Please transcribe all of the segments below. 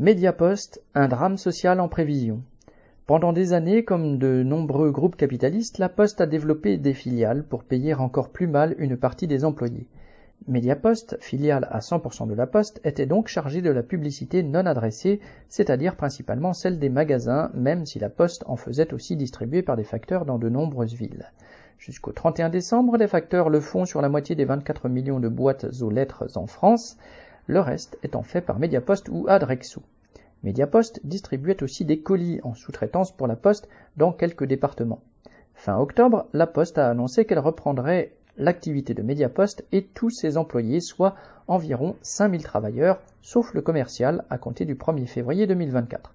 Mediapost, un drame social en prévision. Pendant des années, comme de nombreux groupes capitalistes, la Poste a développé des filiales pour payer encore plus mal une partie des employés. Mediapost, filiale à 100% de la Poste, était donc chargée de la publicité non adressée, c'est-à-dire principalement celle des magasins, même si la Poste en faisait aussi distribuer par des facteurs dans de nombreuses villes. Jusqu'au 31 décembre, les facteurs le font sur la moitié des 24 millions de boîtes aux lettres en France, le reste étant fait par Mediapost ou Adrexo. Mediapost distribuait aussi des colis en sous-traitance pour la Poste dans quelques départements. Fin octobre, la Poste a annoncé qu'elle reprendrait l'activité de Mediapost et tous ses employés, soit environ 5000 travailleurs, sauf le commercial, à compter du 1er février 2024.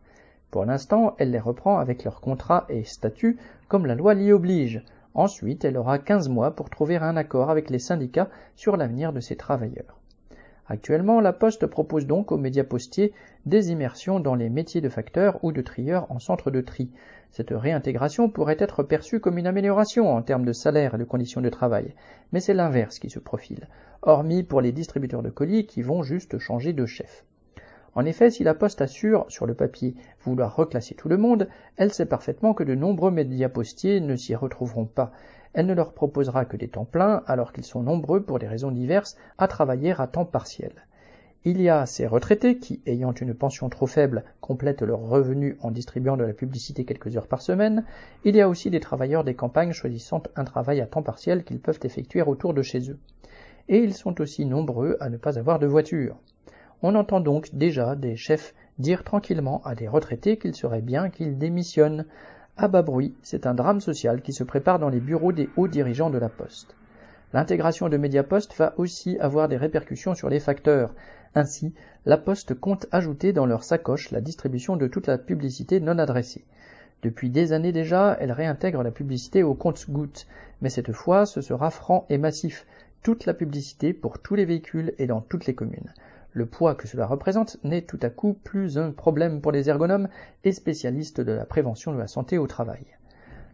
Pour l'instant, elle les reprend avec leurs contrats et statuts, comme la loi l'y oblige. Ensuite, elle aura 15 mois pour trouver un accord avec les syndicats sur l'avenir de ses travailleurs. Actuellement, la Poste propose donc aux médias postiers des immersions dans les métiers de facteur ou de trieur en centre de tri. Cette réintégration pourrait être perçue comme une amélioration en termes de salaire et de conditions de travail, mais c'est l'inverse qui se profile, hormis pour les distributeurs de colis qui vont juste changer de chef. En effet, si la Poste assure, sur le papier, vouloir reclasser tout le monde, elle sait parfaitement que de nombreux médias postiers ne s'y retrouveront pas, elle ne leur proposera que des temps pleins alors qu'ils sont nombreux pour des raisons diverses à travailler à temps partiel. Il y a ces retraités qui, ayant une pension trop faible, complètent leurs revenus en distribuant de la publicité quelques heures par semaine. Il y a aussi des travailleurs des campagnes choisissant un travail à temps partiel qu'ils peuvent effectuer autour de chez eux. Et ils sont aussi nombreux à ne pas avoir de voiture. On entend donc déjà des chefs dire tranquillement à des retraités qu'il serait bien qu'ils démissionnent, à bas bruit, c'est un drame social qui se prépare dans les bureaux des hauts dirigeants de la Poste. L'intégration de Mediapost va aussi avoir des répercussions sur les facteurs. Ainsi, la Poste compte ajouter dans leur sacoche la distribution de toute la publicité non adressée. Depuis des années déjà, elle réintègre la publicité au compte-gouttes, mais cette fois ce sera franc et massif, toute la publicité pour tous les véhicules et dans toutes les communes. Le poids que cela représente n'est tout à coup plus un problème pour les ergonomes et spécialistes de la prévention de la santé au travail.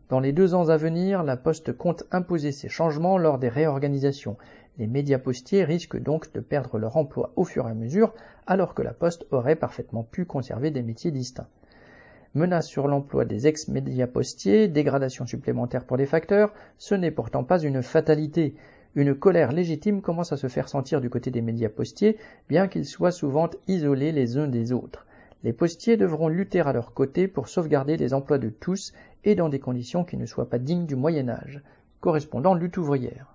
Dans les deux ans à venir, la Poste compte imposer ces changements lors des réorganisations. Les médias postiers risquent donc de perdre leur emploi au fur et à mesure, alors que la Poste aurait parfaitement pu conserver des métiers distincts. Menace sur l'emploi des ex-médias postiers, dégradation supplémentaire pour les facteurs, ce n'est pourtant pas une fatalité. Une colère légitime commence à se faire sentir du côté des médias postiers, bien qu'ils soient souvent isolés les uns des autres. Les postiers devront lutter à leur côté pour sauvegarder les emplois de tous et dans des conditions qui ne soient pas dignes du Moyen Âge. Correspondant lutte ouvrière.